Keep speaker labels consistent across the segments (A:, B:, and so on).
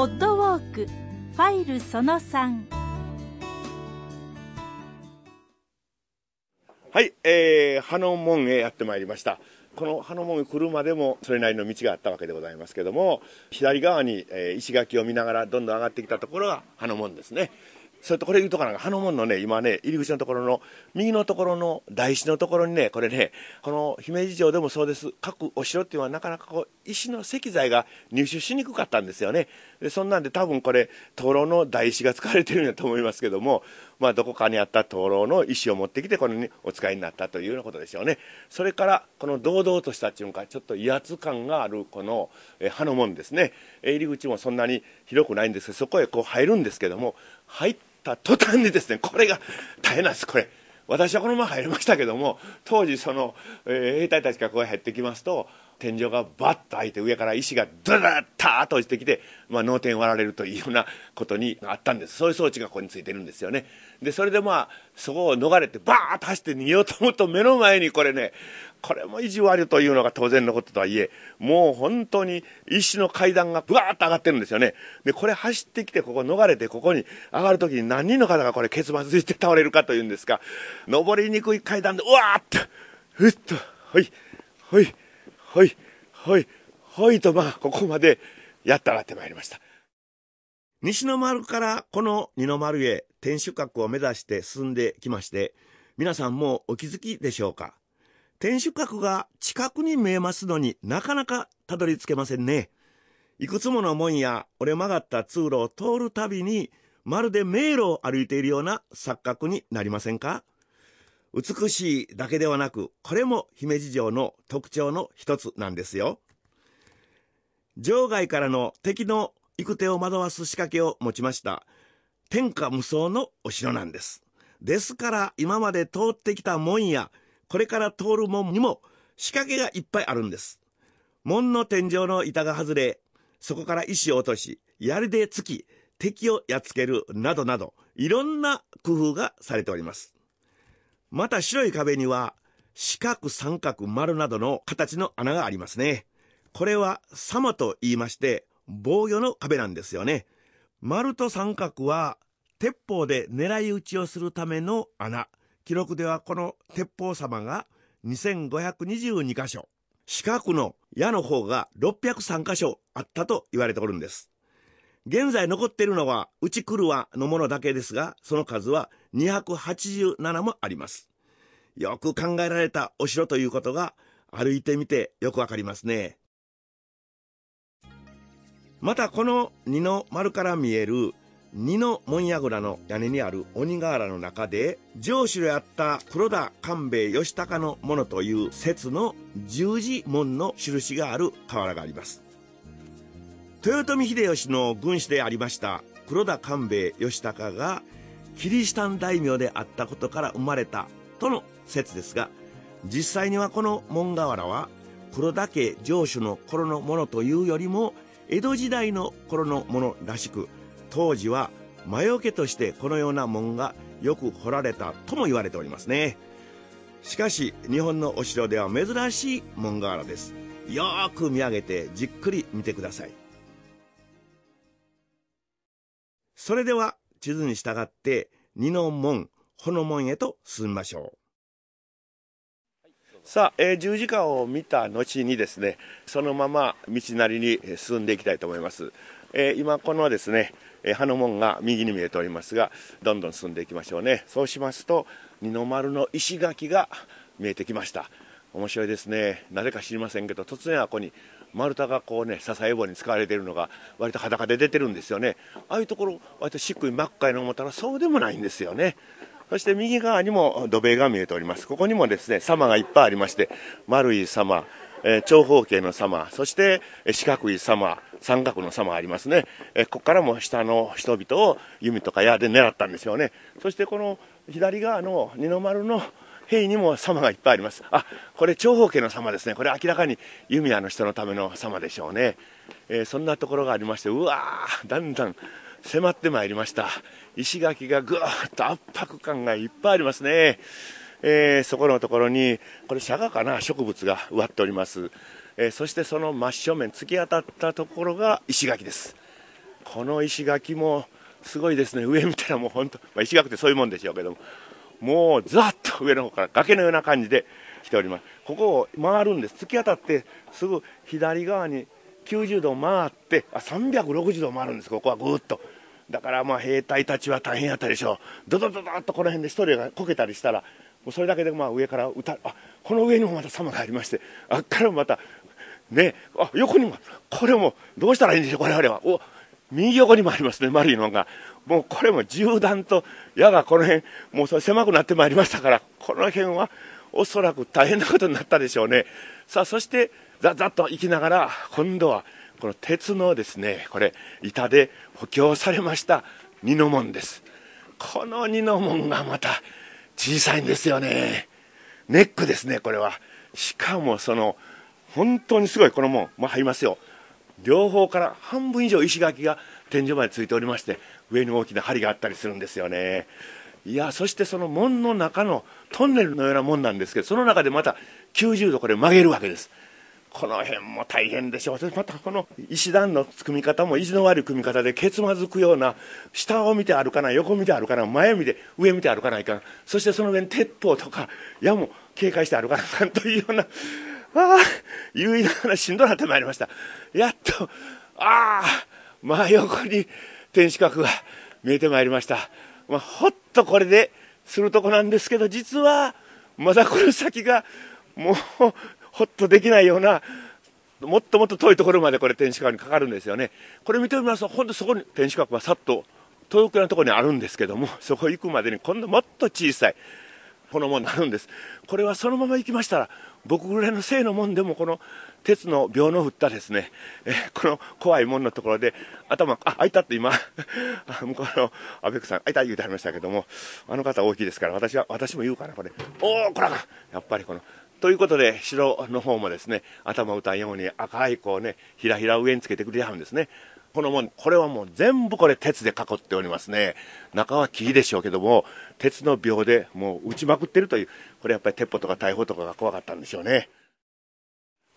A: ポッドウォークファイルその3
B: はい、えー、花門へやってまいりました。この花門へ来るまでもそれなりの道があったわけでございますけども、左側に、えー、石垣を見ながらどんどん上がってきたところが花門ですね。それとこれ言うとかなんか、花門のね、今ね、入り口のところの、右のところの台紙のところにね、これね、この姫路城でもそうです。各お城っていうのはなかなかこう、石の石材が入手しにくかったんですよね。で、そんなんで多分これ、灯籠の台紙が使われてるんだと思いますけども、まあ、どこかにあった灯籠の石を持ってきて、これにお使いになったというようなことでしょうね。それから、この堂々としたっていうのか、ちょっと威圧感があるこの、え、葉の門ですね。入り口もそんなに広くないんですけど、そこへこう入るんですけども、入ってた途端にですね、これが大変なんです、これ。私はこのまま入りましたけども、当時その、えー、兵隊たちがこう入ってきますと、天井がバッと開いて上から石がドラッターと落ちてきて、まあ、脳天割られるというようなことにあったんです。そういう装置がここについてるんですよね。でそれでまあそこを逃れてバーッと走って逃げようと思うと目の前にこれねこれも意地悪というのが当然のこととはいえもう本当に石の階段がブワーッと上がってるんですよね。でこれ走ってきてここ逃れてここに上がる時に何人の方がこれケツバツして倒れるかというんですか登りにくい階段でうわーっとふっとはいはいはい、はい、はいと、まあ、ここまでやったらってまいりました。西の丸からこの二の丸へ天守閣を目指して進んできまして、皆さんもお気づきでしょうか？天守閣が近くに見えますのになかなかたどり着けませんね。いくつもの門や折れ曲がった通路を通るたびにまるで迷路を歩いているような錯覚になりませんか？美しいだけではなく、これも姫路城の特徴の一つなんですよ。城外からの敵の行く手を惑わす仕掛けを持ちました。天下無双のお城なんです。ですから今まで通ってきた門や、これから通る門にも仕掛けがいっぱいあるんです。門の天井の板が外れ、そこから石を落とし、槍で突き、敵をやっつけるなどなど、いろんな工夫がされております。また白い壁には四角三角丸などの形の穴がありますね。これは様と言いまして防御の壁なんですよね。丸と三角は鉄砲で狙い撃ちをするための穴。記録ではこの鉄砲様が2522箇所。四角の矢の方が603箇所あったと言われておるんです。現在残っているのは内車のものだけですが、その数は287もあります。よく考えられたお城ということが歩いてみてよくわかりますね。またこの二の丸から見える二の門櫓の屋根にある鬼瓦の中で城主であった黒田官兵衛義高のものという説の十字門の印がある瓦があります。豊臣秀吉の軍師でありました黒田官兵衛義高がキリシタン大名であったことから生まれたとの説ですが実際にはこの門瓦は黒田家城主の頃のものというよりも江戸時代の頃のものらしく当時は魔除けとしてこのような門がよく掘られたとも言われておりますね。しかし日本のお城では珍しい門瓦です。よーく見上げてじっくり見てください。それでは地図に従って二の門、穂の門へと進みましょう。さあ、えー、十字架を見た後にですね、そのまま道なりに進んでいきたいと思います。えー、今このですね、えー、葉の門が右に見えておりますが、どんどん進んでいきましょうね。そうしますと、二の丸の石垣が見えてきました。面白いですね。なぜか知りませんけど、突然はここに丸太がこうね支え棒に使われているのが割と裸で出てるんですよねああいうところ割としっくり真っ赤いの思ったらそうでもないんですよねそして右側にも土塀が見えておりますここにもですね様がいっぱいありまして丸い様えー、長方形の様、そして四角い様、三角の様ありますね。えー、ここからも下の人々を弓とか矢で狙ったんですよね。そしてこの左側の二の丸の塀にも様がいっぱいあります。あ、これ長方形の様ですね。これ明らかに弓矢の人のための様でしょうね。えー、そんなところがありまして、うわー、だんだん迫ってまいりました。石垣がぐーっと圧迫感がいっぱいありますね。えー、そこのところに、これ、釈迦かな、植物が植わっております。えー、そしてその真正面、突き当たったところが石垣です。この石垣もすごいですね。上見たらもう本当、まあ、石垣ってそういうもんでしょうけども、もうざっと上の方から崖のような感じで来ております。ここを回るんです。突き当たってすぐ左側に90度回って、あ、360度回るんです。ここはぐっと。だからまあ兵隊たちは大変やったでしょう。ドドドドッとこの辺で一人がこけたりしたら、もうそれだけでまあ上から歌あこの上にもまた様がありましてあっからまたねあ横にもこれもどうしたらいいんでしょうこれあれはお右横にもありますねマリーのがもうこれも銃弾と矢がこの辺もう狭くなってまいりましたからこの辺はおそらく大変なことになったでしょうねさあそしてざざっと行きながら今度はこの鉄のですねこれ板で補強されました二の門ですこの二の門がまた小さいんですよね。ネックですね、これは。しかもその、本当にすごい、この門、まあ、入りますよ。両方から半分以上石垣が天井までついておりまして、上に大きな梁があったりするんですよね。いや、そしてその門の中のトンネルのようなもんなんですけど、その中でまた90度これ曲げるわけです。この辺も大変でしょう。またこの石段の組み方も意地の悪い組み方でけつまずくような、下を見て歩かない、横見て歩かない、前見て、上見て歩かないかん。そしてその上に鉄砲とか矢も警戒して歩かないかというような、ああ、有意ながらしんどなってまいりました。やっと、ああ、真横に天守閣が見えてまいりました。まあ、ほっとこれでするとこなんですけど、実は、まだこの先が、もう、ほっとできないような、もっともっと遠いところまでこれ天守閣にかかるんですよね。これ見てみますと、本当そこに天守閣はさっと遠くなところにあるんですけども、そこ行くまでに今度もっと小さい、この門になるんです。これはそのまま行きましたら、僕ぐらいの性のもんでもこの鉄の秒の振ったですね、えこの怖いもんのところで頭、あ、開いたって今、向こうのアベックさん、開いた言うてはりましたけども、あの方大きいですから、私は、私も言うかな、これ。おお、こらかやっぱりこのということで、城の方もですね、頭打たんように赤いこうね、ひらひら上につけてくれはるんですね。このもん、これはもう全部これ鉄で囲っておりますね。中は木でしょうけども、鉄の秒でもう打ちまくってるという、これやっぱり鉄砲とか大砲とかが怖かったんでしょうね。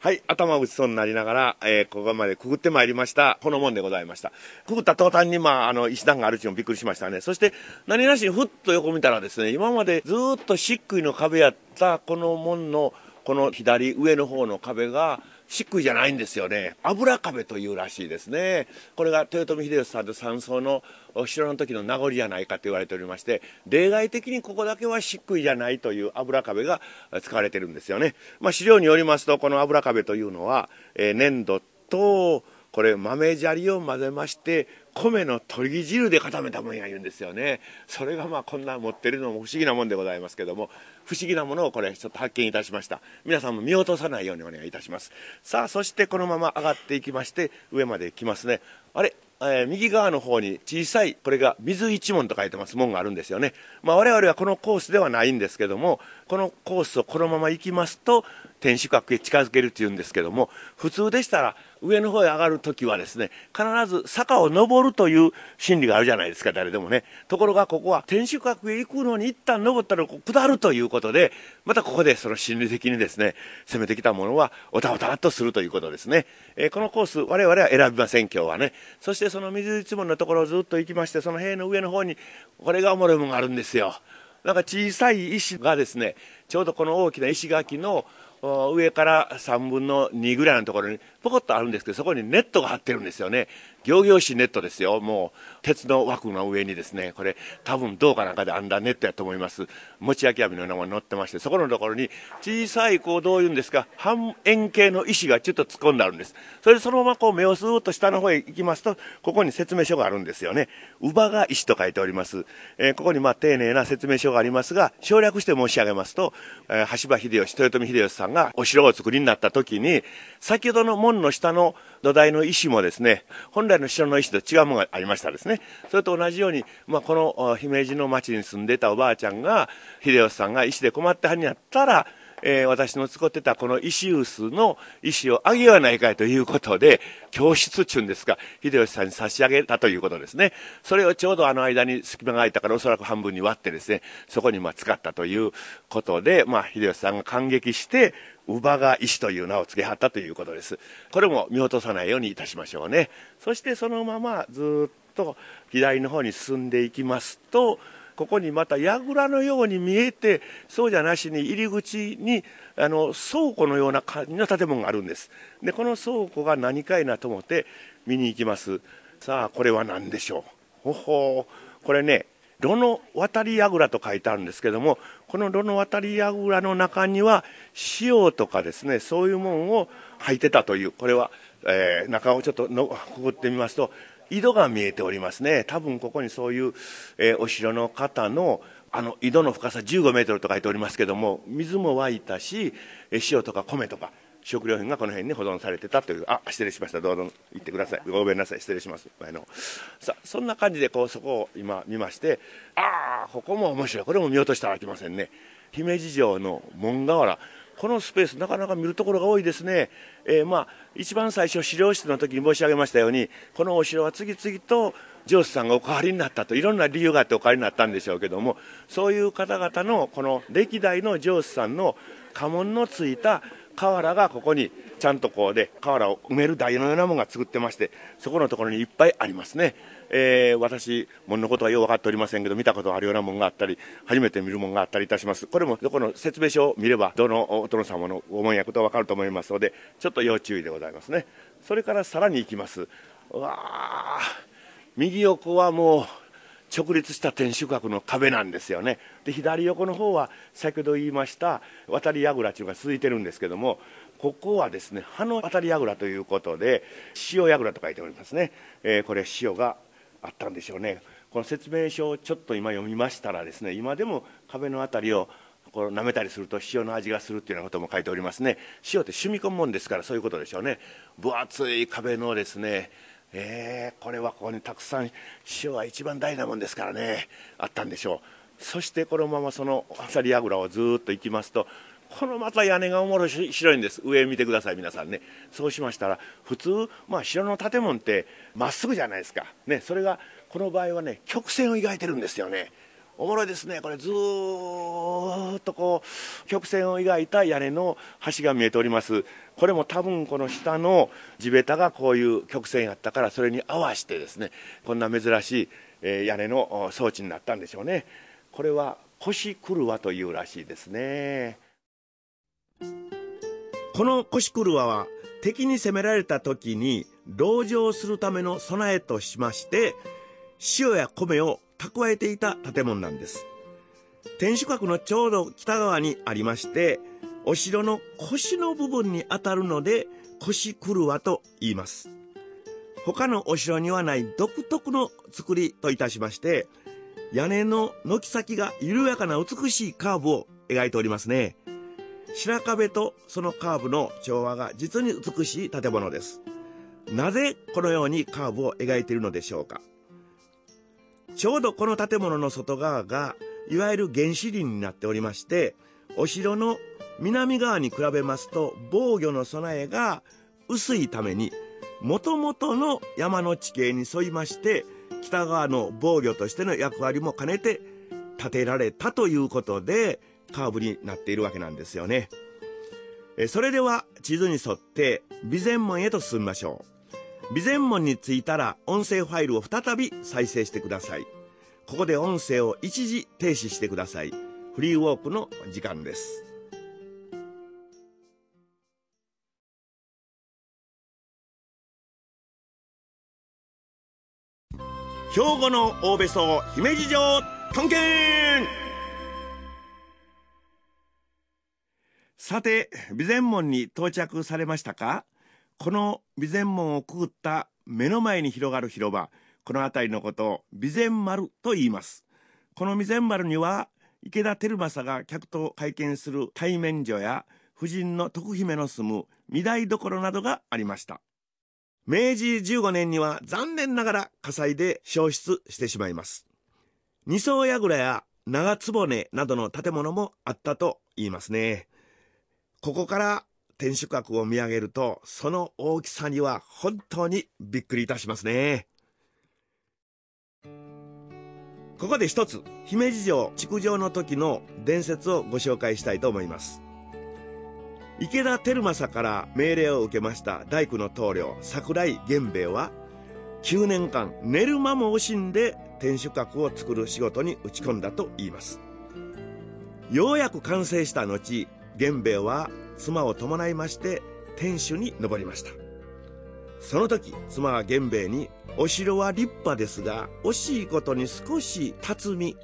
B: はい、頭打ちそうになりながら、えー、ここまでくぐってまいりました、この門でございました。くぐった途端に、まあ、あの、石段があるうちもびっくりしましたね。そして、何なしにふっと横見たらですね、今までずっと漆喰の壁やったこの門の、この左上の方の壁が、漆喰じゃないんですよね。油壁というらしいですね。これが豊臣秀吉さんと山荘のお城の時の名残じゃないかと言われておりまして、例外的にここだけは漆喰じゃないという油壁が使われてるんですよね。まあ、資料によりますと、この油壁というのは、えー、粘土と、これ豆砂利を混ぜまして米の鶏汁で固めたもんや言うんですよねそれがまあこんな持ってるのも不思議なもんでございますけども不思議なものをこれちょっと発見いたしました。皆さんも見落とさないようにお願いいたします。さあそしてこのまま上がっていきまして上まで来ますね。あれ？えー、右側の方に小さい、これが水一門と書いてます門があるんですよね。まあ我々はこのコースではないんですけども、このコースをこのまま行きますと、天守閣へ近づけるっていうんですけども、普通でしたら上の方へ上がるときはですね、必ず坂を登るという心理があるじゃないですか、誰でもね。ところがここは天守閣へ行くのに一旦登ったら下るということで、またここでその心理的にですね、攻めてきたものはおたおたっとするということですね。えー、このコース、我々は選びません、今日はね。そしてその水一門のところをずっと行きまして、その塀の上の方に、これがおもろいものがあるんですよ。なんか小さい石がですね、ちょうどこの大きな石垣の上から3分の2ぐらいのところにポコッとあるんですけど、そこにネットが張ってるんですよね。行々しいネットですよ。もう、鉄の枠の上にですね、これ、多分銅かなんかで編んだネットやと思います。持ち焼き網のようなもの乗ってまして、そこのところに、小さい、こう、どういうんですか、半円形の石がちょっと突っ込んであるんです。それでそのままこう、目をスーッと下の方へ行きますと、ここに説明書があるんですよね。乳母が石と書いております。えー、ここにまあ、丁寧な説明書がありますが、省略して申し上げますと、えー、橋場秀吉、豊臣秀吉さんがお城を作りになった時に、先ほどの門の下の土台の石もですね、本来の城の石と違うものがありましたですね。それと同じように、まあ、この姫路の町に住んでたおばあちゃんが、秀吉さんが石で困ってはんやったら、えー、私の使ってたこの石臼の石をあげようないかいということで、教室中ですか、秀吉さんに差し上げたということですね。それをちょうどあの間に隙間が空いたからおそらく半分に割ってですね、そこにまあ使ったということで、まあ、秀吉さんが感激して、乳母が石という名を付けはったということです。これも見落とさないようにいたしましょうね。そしてそのままずっと左の方に進んでいきますと、ここにまた櫓のように見えてそうじゃなしに入り口にあの倉庫のような感じの建物があるんです。でこの倉庫が何かいなと思って見に行きます。さあこれは何でしょう？ほほこれね炉の渡り櫓と書いてあるんですけどもこの炉の渡り櫓の中には塩とかですねそういうものを履いてたという。これは、えー、中をちょっとのくぐってみますと井戸が見えておりますね。多分ここにそういう、えー、お城の方のあの井戸の深さ15メートルと書いておりますけども水も湧いたし塩とか米とか食料品がこの辺に保存されてたという。あ失礼しました。どうぞ行ってください。ごめんなさい。失礼します。前のさそんな感じでこうそこを今見ましてああここも面白い。これも見落としたらあきませんね。姫路城の門瓦。このスペースなかなか見るところが多いですね、えー、まあ一番最初資料室の時に申し上げましたようにこのお城は次々と上司さんがお代わりになったといろんな理由があってお代わりになったんでしょうけどもそういう方々のこの歴代の上司さんの家紋のついた瓦がここにちゃんとこうで瓦を埋める台のようなものが作ってましてそこのところにいっぱいありますね、えー、私門のことはよう分かっておりませんけど見たことあるようなものがあったり初めて見るものがあったりいたします。これもどこの説明書を見ればどのお殿様のご門やことは分かると思いますのでちょっと要注意でございますね。それからさらに行きます。うわ右横はもう直立した天守閣の壁なんですよね。で左横の方は先ほど言いました渡り櫓というのが続いてるんですけどもここはですね葉の渡り櫓ということで塩櫓と書いておりますね、えー、これ塩があったんでしょうね。この説明書をちょっと今読みましたらですね今でも壁の辺りをこう舐めたりすると塩の味がするっていうようなことも書いておりますね。塩って染み込むもんですからそういうことでしょうね。分厚い壁のですねえー、これはここにたくさん塩は一番大事なもんですからねあったんでしょう。そしてこのままそのあさり櫓をずっと行きますとこのまた屋根がおもろ白いんです。上見てください皆さんね。そうしましたら普通、まあ、城の建物ってまっすぐじゃないですか、ね、それがこの場合はね曲線を描いてるんですよね。おもろいですね。これずっとこう曲線を描いた屋根の橋が見えております。これも多分この下の地べたがこういう曲線やったからそれに合わせてですねこんな珍しい、え屋根の装置になったんでしょうね。これは腰車というらしいですね。この腰車は敵に攻められた時に籠城するための備えとしまして塩や米を蓄えていた建物なんです。天守閣のちょうど北側にありましてお城の腰の部分にあたるので腰車と言います。他のお城にはない独特の作りといたしまして屋根の軒先が緩やかな美しいカーブを描いておりますね。白壁とそのカーブの調和が実に美しい建物です。なぜこのようにカーブを描いているのでしょうか。ちょうどこの建物の外側がいわゆる原始林になっておりましてお城の南側に比べますと防御の備えが薄いためにもともとの山の地形に沿いまして北側の防御としての役割も兼ねて建てられたということでカーブになっているわけなんですよね。それでは地図に沿って備前門へと進みましょう。備前門に着いたら音声ファイルを再び再生してください。ここで音声を一時停止してください。フリーウォークの時間です。兵庫の大別荘姫路城探検さて備前門に到着されましたか？この備前門をくぐった目の前に広がる広場この辺りのことを備前丸と言いますこの備前丸には池田輝政が客と会見する対面所や夫人の徳姫の住む御台所などがありました明治15年には残念ながら火災で消失してしまいます。二層櫓や長坪根などの建物もあったと言いますね。ここから天守閣を見上げると、その大きさには本当にびっくりいたしますね。ここで一つ、姫路城築城の時の伝説をご紹介したいと思います。池田輝政から命令を受けました大工の棟梁桜井源兵衛は9年間寝る間も惜しんで天守閣を作る仕事に打ち込んだと言いますようやく完成した後源兵衛は妻を伴いまして天守に登りました。その時妻は源兵衛にお城は立派ですが惜しいことに少し辰巳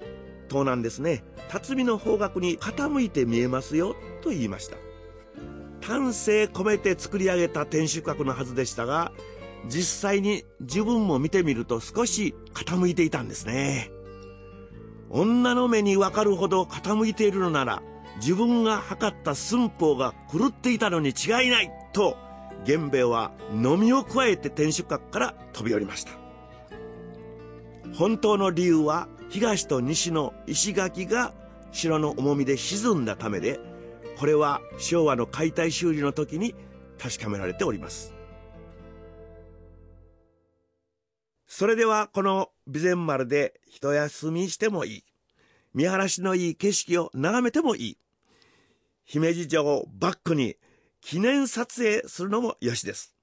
B: 東南ですね。辰巳の方角に傾いて見えますよと言いました。丹精込めて作り上げた天守閣のはずでしたが実際に自分も見てみると少し傾いていたんですね女の目にわかるほど傾いているのなら自分が測った寸法が狂っていたのに違いないと源兵衛は飲みを加えて天守閣から飛び降りました。本当の理由は東と西の石垣が城の重みで沈んだためでこれは昭和の解体修理の時に確かめられております。それではこの備前丸で一休みしてもいい。見晴らしのいい景色を眺めてもいい。姫路城をバックに記念撮影するのもよしです。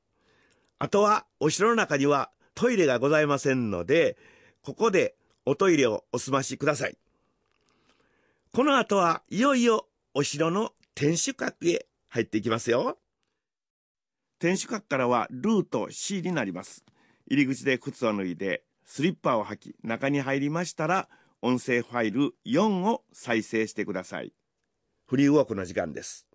B: あとはお城の中にはトイレがございませんので、ここでおトイレをお済ましください。この後はいよいよお城の天守閣へ入っていきますよ。天守閣からはルート C になります。入り口で靴を脱いでスリッパを履き中に入りましたら音声ファイル4を再生してください。フリーウォークの時間です。